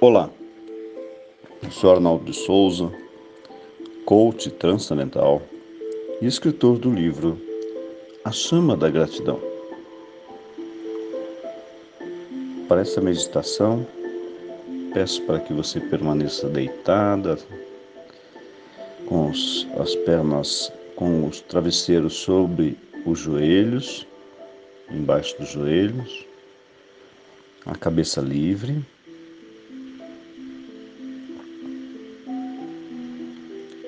Olá, sou Arnaldo de Souza, coach transcendental e escritor do livro A Chama da Gratidão. Para essa meditação, peço para que você permaneça deitada, com os, as pernas, com os travesseiros sobre os joelhos, embaixo dos joelhos, a cabeça livre.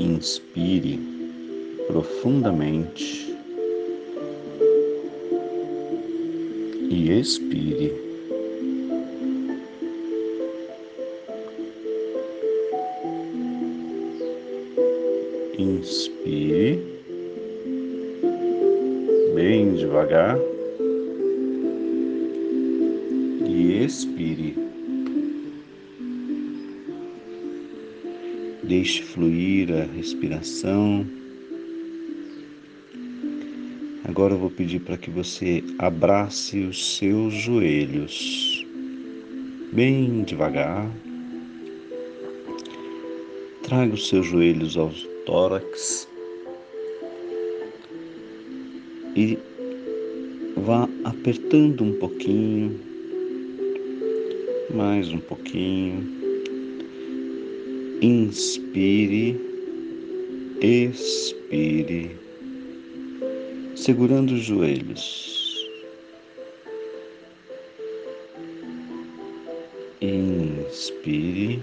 Inspire profundamente e expire. Inspire bem devagar e expire. Deixe fluir a respiração. Agora eu vou pedir para que você abrace os seus joelhos bem devagar. Traga os seus joelhos ao tórax e vá apertando um pouquinho, mais um pouquinho. Inspire, expire, segurando os joelhos. Inspire,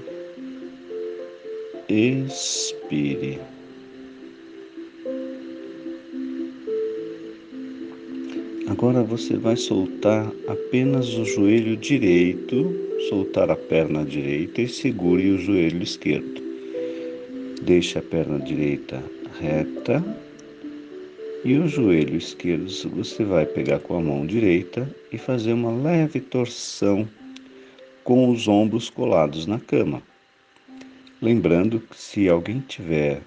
expire. Agora você vai soltar apenas o joelho direito, soltar a perna direita e segure o joelho esquerdo. Deixe a perna direita reta e o joelho esquerdo você vai pegar com a mão direita e fazer uma leve torção com os ombros colados na cama. Lembrando que se alguém tiver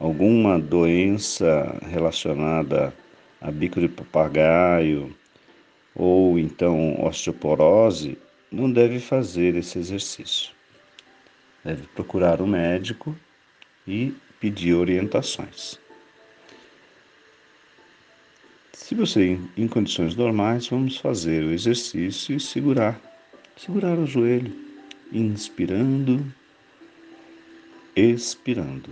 alguma doença relacionada a bico de papagaio ou então osteoporose, não deve fazer esse exercício. Deve procurar um médico e pedir orientações. Se você em condições normais, vamos fazer o exercício e segurar, segurar o joelho, inspirando, expirando.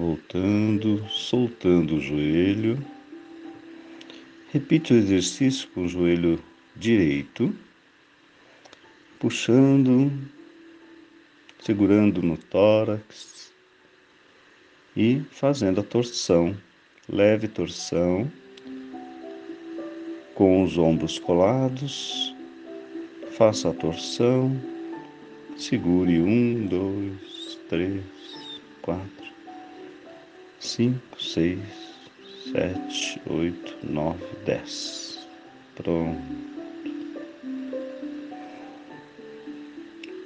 Voltando, soltando o joelho. Repite o exercício com o joelho direito, puxando, segurando no tórax. E fazendo a torção, leve torção, com os ombros colados. Faça a torção, segure um, dois, três, quatro cinco, seis, sete, oito, nove, dez. Pronto.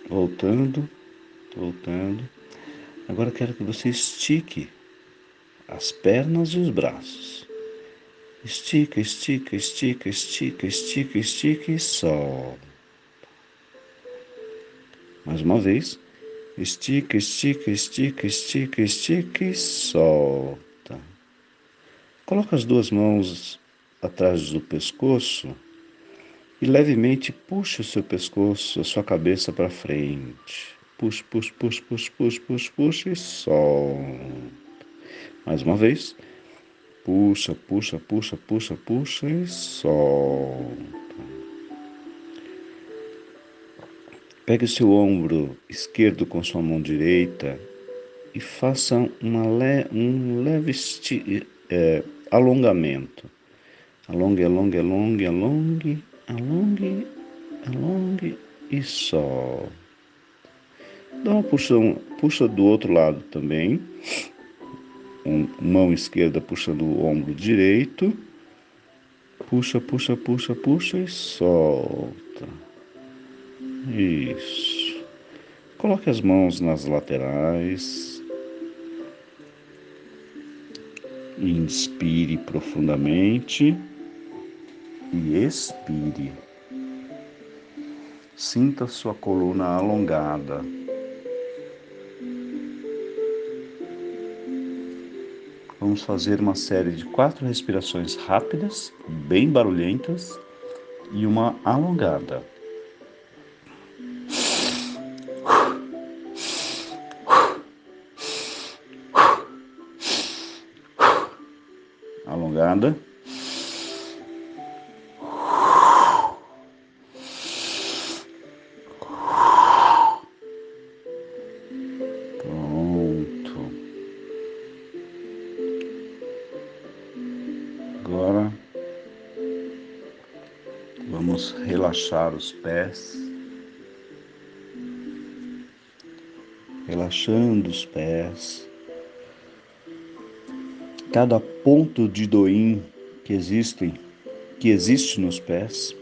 Voltando, voltando. Agora quero que você estique as pernas e os braços. Estica, estica, estica, estica, estica, estica e solta. Mais uma vez. Estica, estica, estica, estica, estica e solta. Coloca as duas mãos atrás do pescoço e levemente puxa o seu pescoço, a sua cabeça para frente. Puxa, puxa, puxa, puxa, puxa, puxa, puxa e solta. Mais uma vez. Puxa, puxa, puxa, puxa, puxa e solta. Pegue o seu ombro esquerdo com sua mão direita e faça le, um leve esti, é, alongamento. Alongue, alongue, alongue, alongue, alongue, alongue e só. Dá uma puxão, puxa do outro lado também. Um, mão esquerda puxando o ombro direito. Puxa, puxa, puxa, puxa e solta. Isso. Coloque as mãos nas laterais. Inspire profundamente e expire. Sinta sua coluna alongada. Vamos fazer uma série de quatro respirações rápidas, bem barulhentas e uma alongada. Relaxar os pés, relaxando os pés. Cada ponto de doim que existem, que existe nos pés,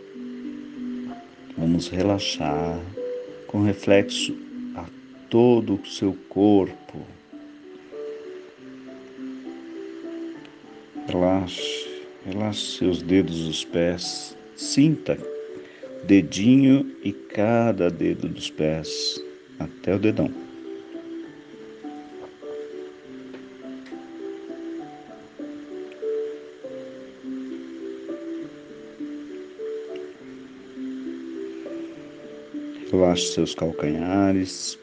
vamos relaxar com reflexo a todo o seu corpo. Relaxe. Relaxe seus dedos dos pés. Sinta dedinho e cada dedo dos pés até o dedão. Relaxe seus calcanhares,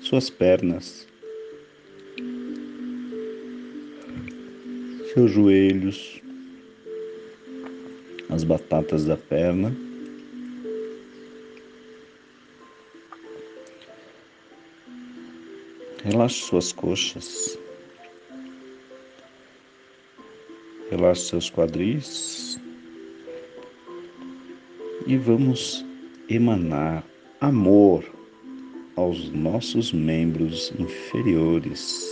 suas pernas. seus joelhos, as batatas da perna. Relaxe suas coxas. Relaxe seus quadris. E vamos emanar amor aos nossos membros inferiores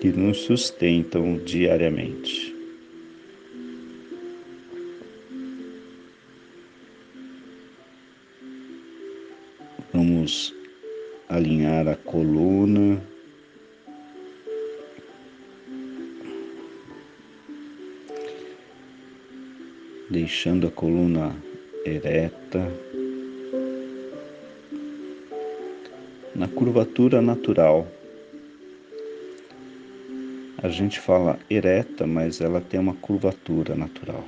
que nos sustentam diariamente. Deixando a coluna ereta, na curvatura natural a gente fala ereta, mas ela tem uma curvatura natural.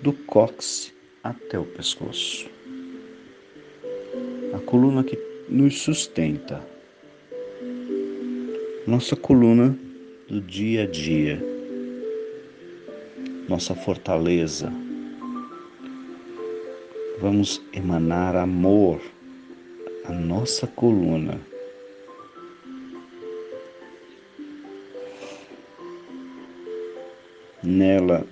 Do cóccix até o pescoço. A coluna que nos sustenta. Nossa coluna do dia a dia. Nossa fortaleza. Vamos emanar amor à nossa coluna Nela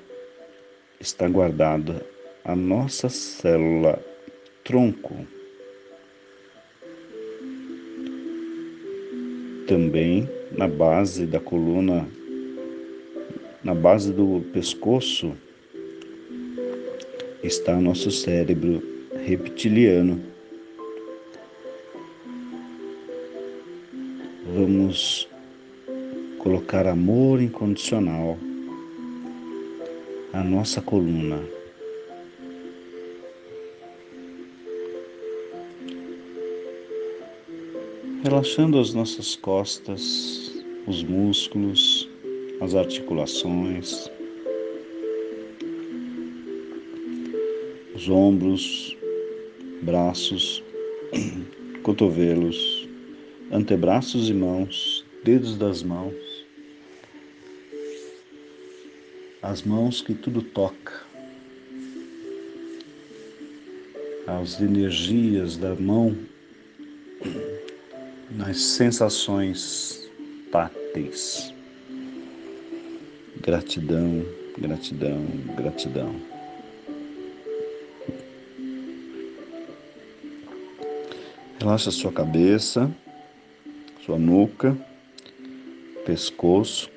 está guardada a nossa célula tronco. Também na base da coluna, na base do pescoço, está nosso cérebro reptiliano. Vamos colocar amor incondicional a nossa coluna. Relaxando as nossas costas, os músculos, as articulações, os ombros, braços, cotovelos, antebraços e mãos, dedos das mãos, as mãos que tudo toca, as energias da mão nas sensações táteis. Gratidão, gratidão, gratidão. Relaxa sua cabeça, sua nuca, pescoço,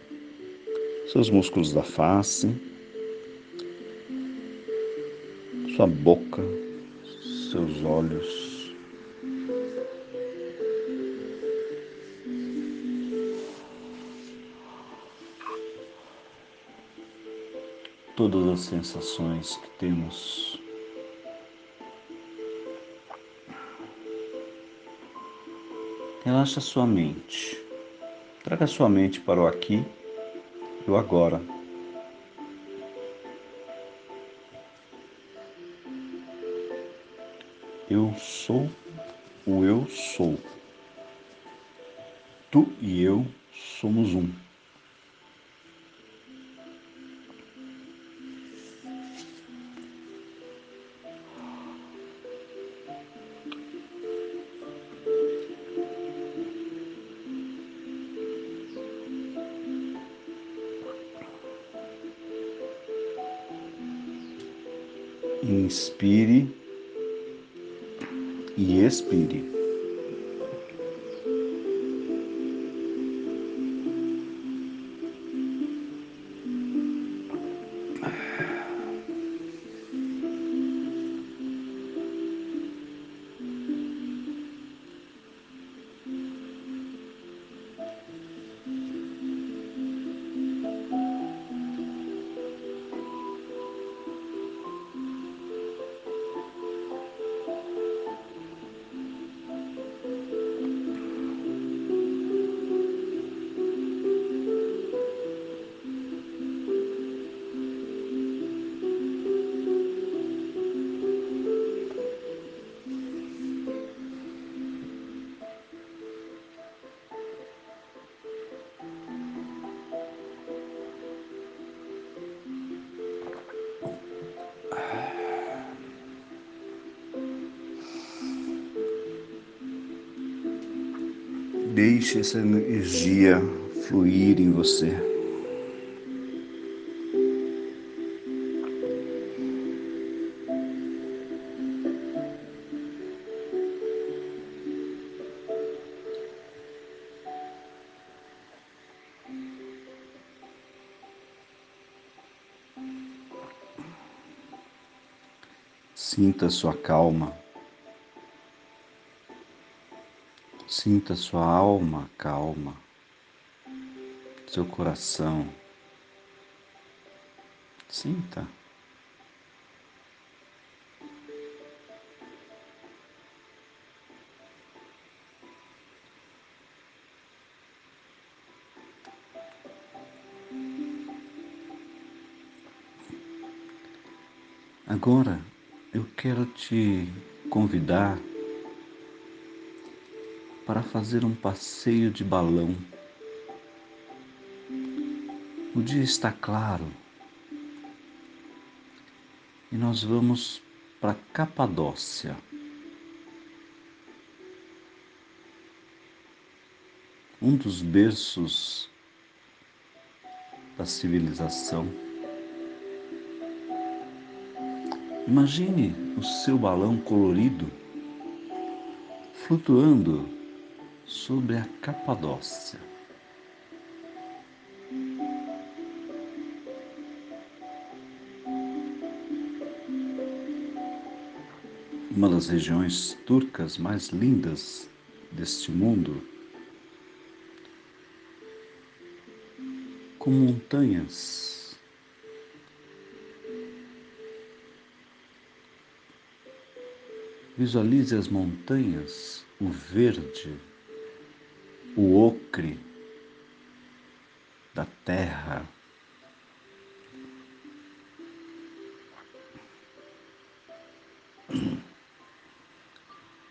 seus músculos da face, sua boca, seus olhos. Todas as sensações que temos. Relaxa sua mente. Traga sua mente para o aqui e o agora. Eu sou o eu sou. Tu e eu somos um. Deixe essa energia fluir em você. Sinta sua calma. Sinta sua alma calma, seu coração. Sinta. Agora eu quero te convidar para fazer um passeio de balão. O dia está claro e nós vamos para Capadócia. Um dos berços da civilização. Imagine o seu balão colorido flutuando sobre a Capadócia. Uma das regiões turcas mais lindas deste mundo, com montanhas. Visualize as montanhas, o verde, o ocre da terra.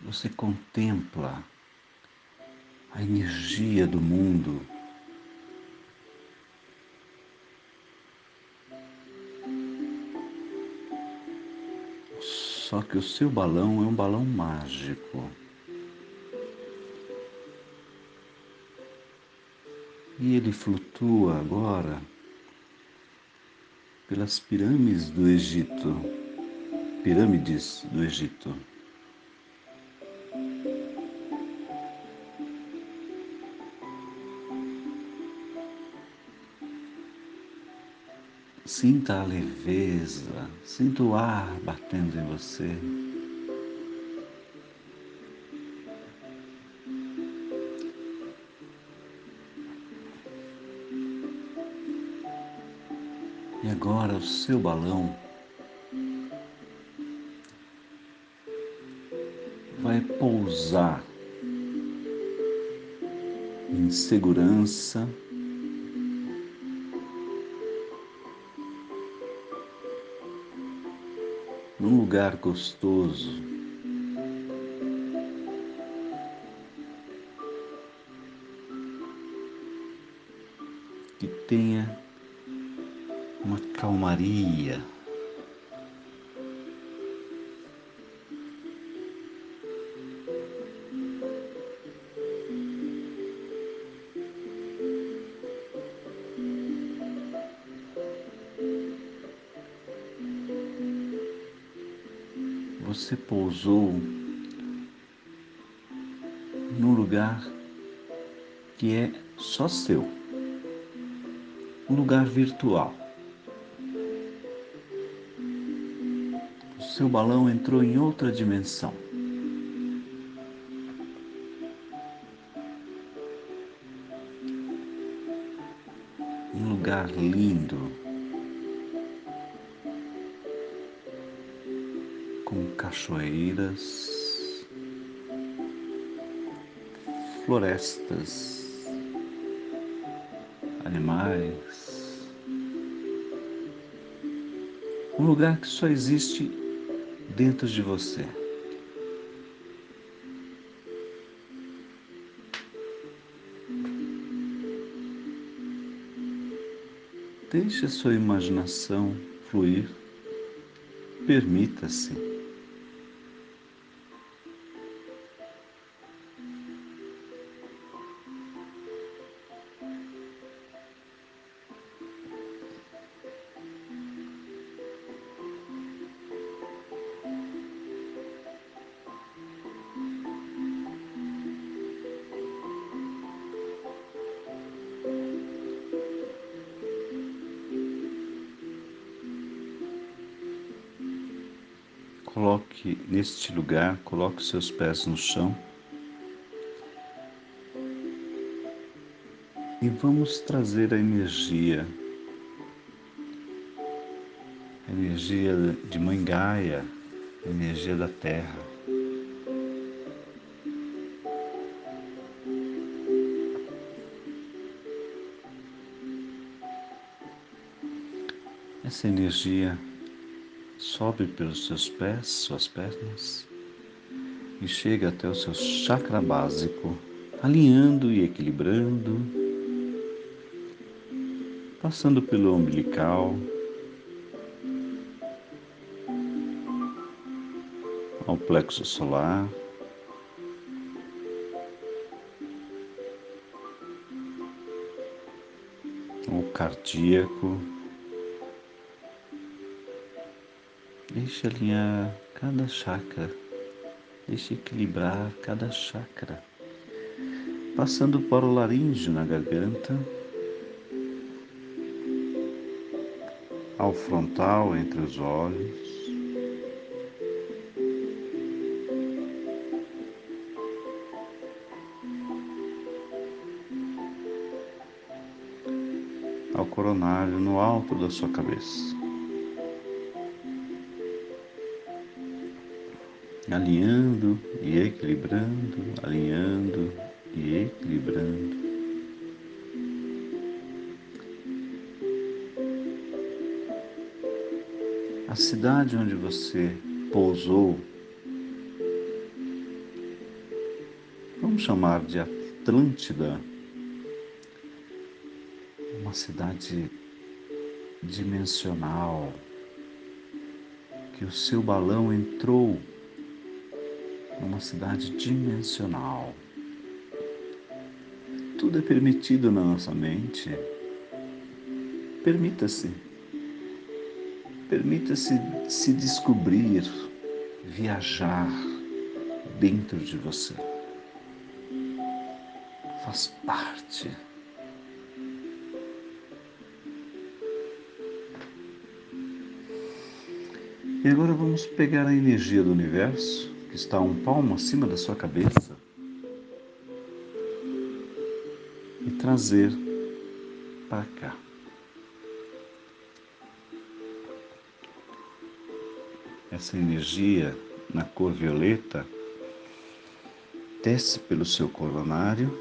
Você contempla a energia do mundo. Só que o seu balão é um balão mágico. E ele flutua agora pelas pirâmides do Egito. Pirâmides do Egito. Sinta a leveza, sinta o ar batendo em você. O seu balão vai pousar em segurança. Num lugar gostoso, calmaria. Você pousou num lugar que é só seu, um lugar virtual. Seu balão entrou em outra dimensão. Um lugar lindo, com cachoeiras, florestas, animais. Um lugar que só existe dentro de você. Deixe a sua imaginação fluir, permita-se. Coloque neste lugar, coloque seus pés no chão. E vamos trazer a energia, a energia de Mãe Gaia, a energia da terra. Essa energia sobe pelos seus pés, suas pernas e chega até o seu chakra básico, alinhando e equilibrando, passando pelo umbilical, ao plexo solar. ao cardíaco, Deixe alinhar cada chakra, deixe equilibrar cada chakra, passando para o laríngeo na garganta, ao frontal entre os olhos, ao coronário no alto da sua cabeça. Alinhando e equilibrando, alinhando e equilibrando. A cidade onde você pousou, vamos chamar de Atlântida, uma cidade dimensional, que o seu balão entrou numa cidade dimensional. Tudo é permitido na nossa mente. Permita-se. Permita-se se descobrir, viajar dentro de você. Faz parte. E agora vamos pegar a energia do universo que está um palmo acima da sua cabeça e trazer para cá. essa energia na cor violeta desce pelo seu coronário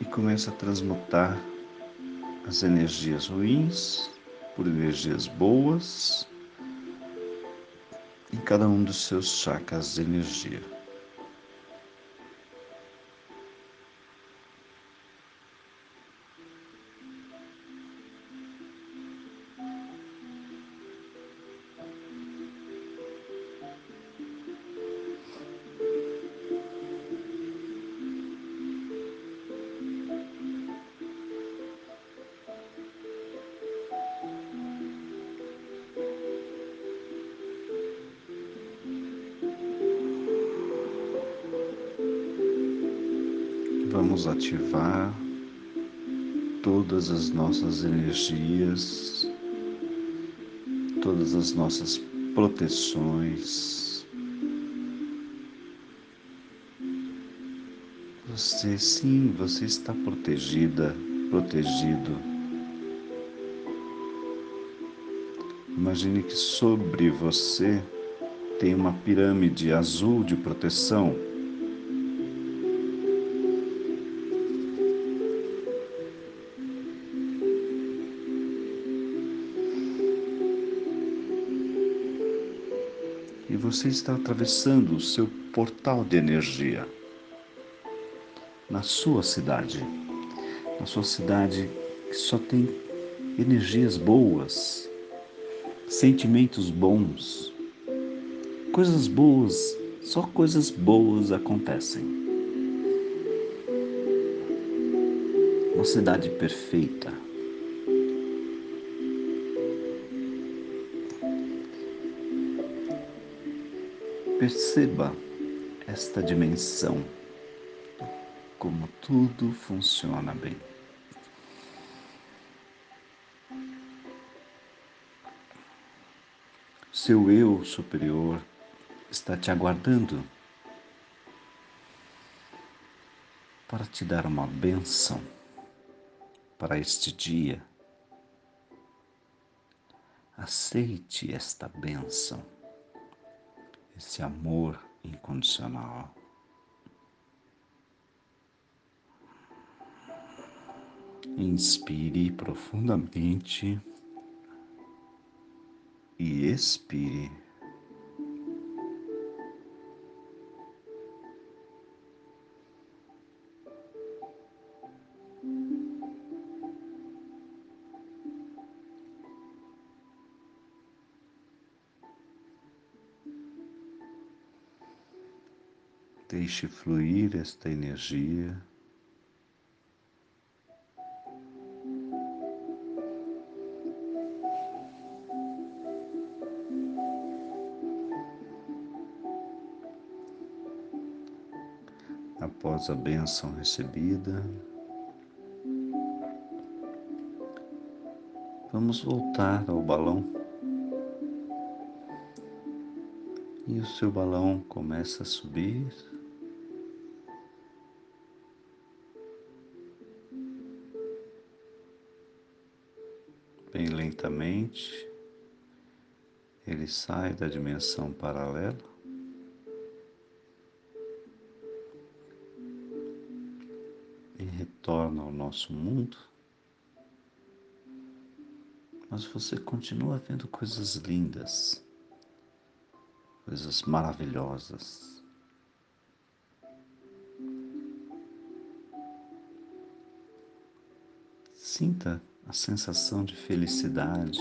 e começa a transmutar as energias ruins por energias boas em cada um dos seus chakras de energia. Vamos ativar todas as nossas energias, todas as nossas proteções. Você sim, você está protegida, protegido. Imagine que sobre você tem uma pirâmide azul de proteção você está atravessando o seu portal de energia. Na sua cidade, na sua cidade que só tem energias boas, sentimentos bons, coisas boas, só coisas boas acontecem. Uma cidade perfeita. Perceba esta dimensão, como tudo funciona bem. Seu eu superior está te aguardando para te dar uma benção para este dia. Aceite esta benção esse amor incondicional. Inspire profundamente e expire. Deixe fluir esta energia. Após a bênção recebida, vamos voltar ao balão. E o seu balão começa a subir. Bem lentamente, ele sai da dimensão paralela. E retorna ao nosso mundo, mas você continua vendo coisas lindas, coisas maravilhosas. Sinta a sensação de felicidade,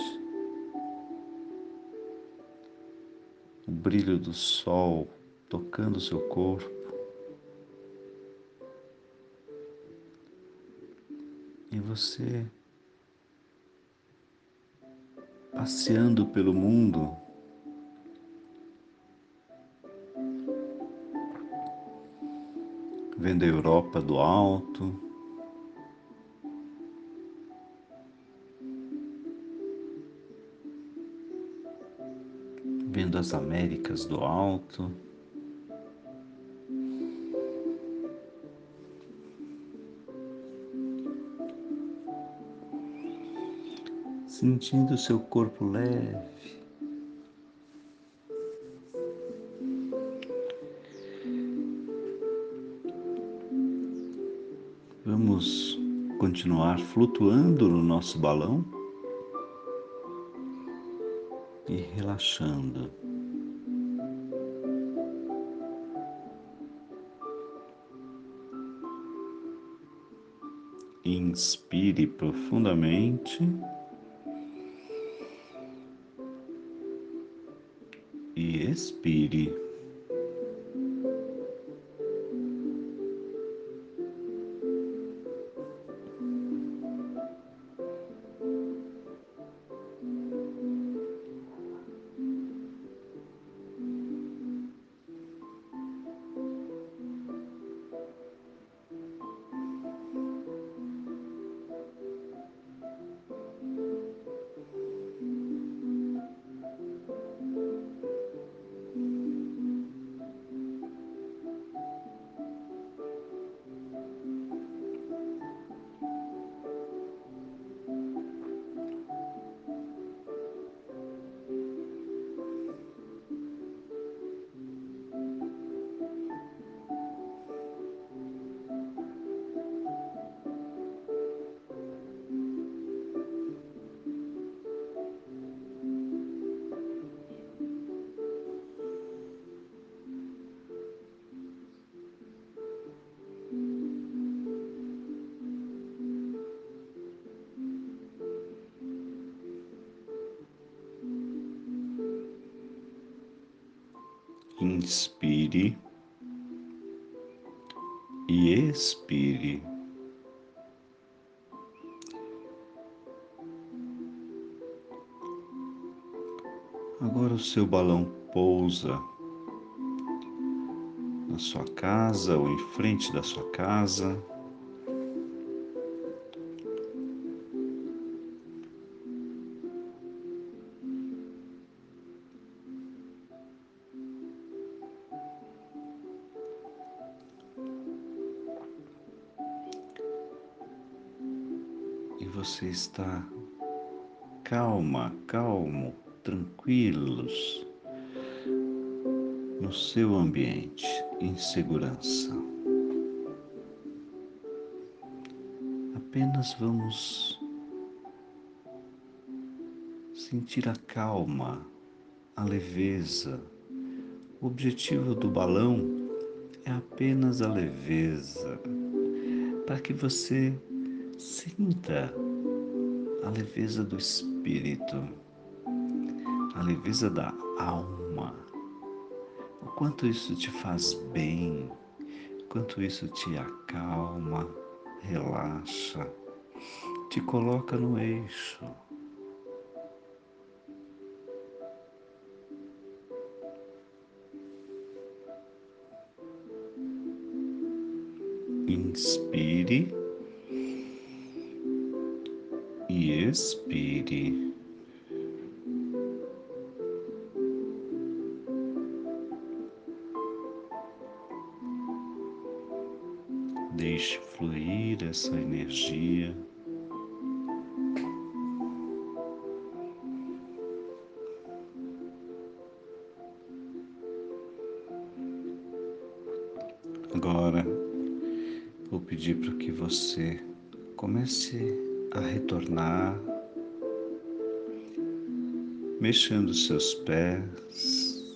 o brilho do sol tocando seu corpo. E você passeando pelo mundo, vendo a Europa do alto, vendo as Américas do alto. sentindo seu corpo leve. Vamos continuar flutuando no nosso balão relaxando. Inspire profundamente. E expire. Inspire e expire. Agora o seu balão pousa na sua casa ou em frente da sua casa. E você está calma, calmo, tranquilos no seu ambiente, em segurança. Apenas vamos sentir a calma, a leveza. O objetivo do balão é apenas a leveza, para que você Sinta a leveza do espírito, a leveza da alma, o quanto isso te faz bem, o quanto isso te acalma, relaxa, te coloca no eixo. Inspire. E expire. Deixe fluir essa energia. Mexendo seus pés,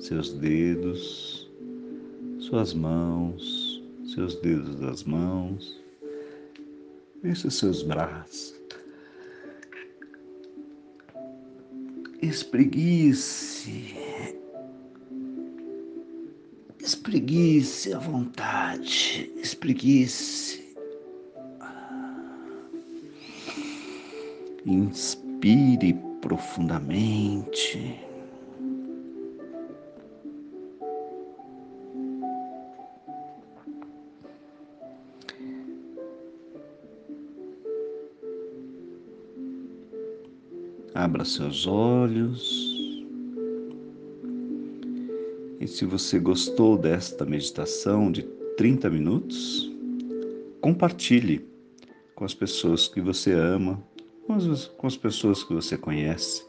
seus dedos, suas mãos, seus dedos das mãos, mexa seus braços. Espreguice, espreguice à vontade, espreguice. Inspire profundamente. Abra seus olhos. E se você gostou desta meditação de 30 minutos, compartilhe com as pessoas que você ama com as, com as pessoas que você conhece.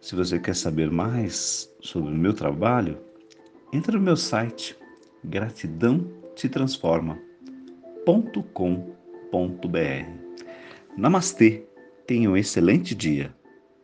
Se você quer saber mais sobre o meu trabalho, entre no meu site gratidão te transforma.com.br. Namastê, tenha um excelente dia.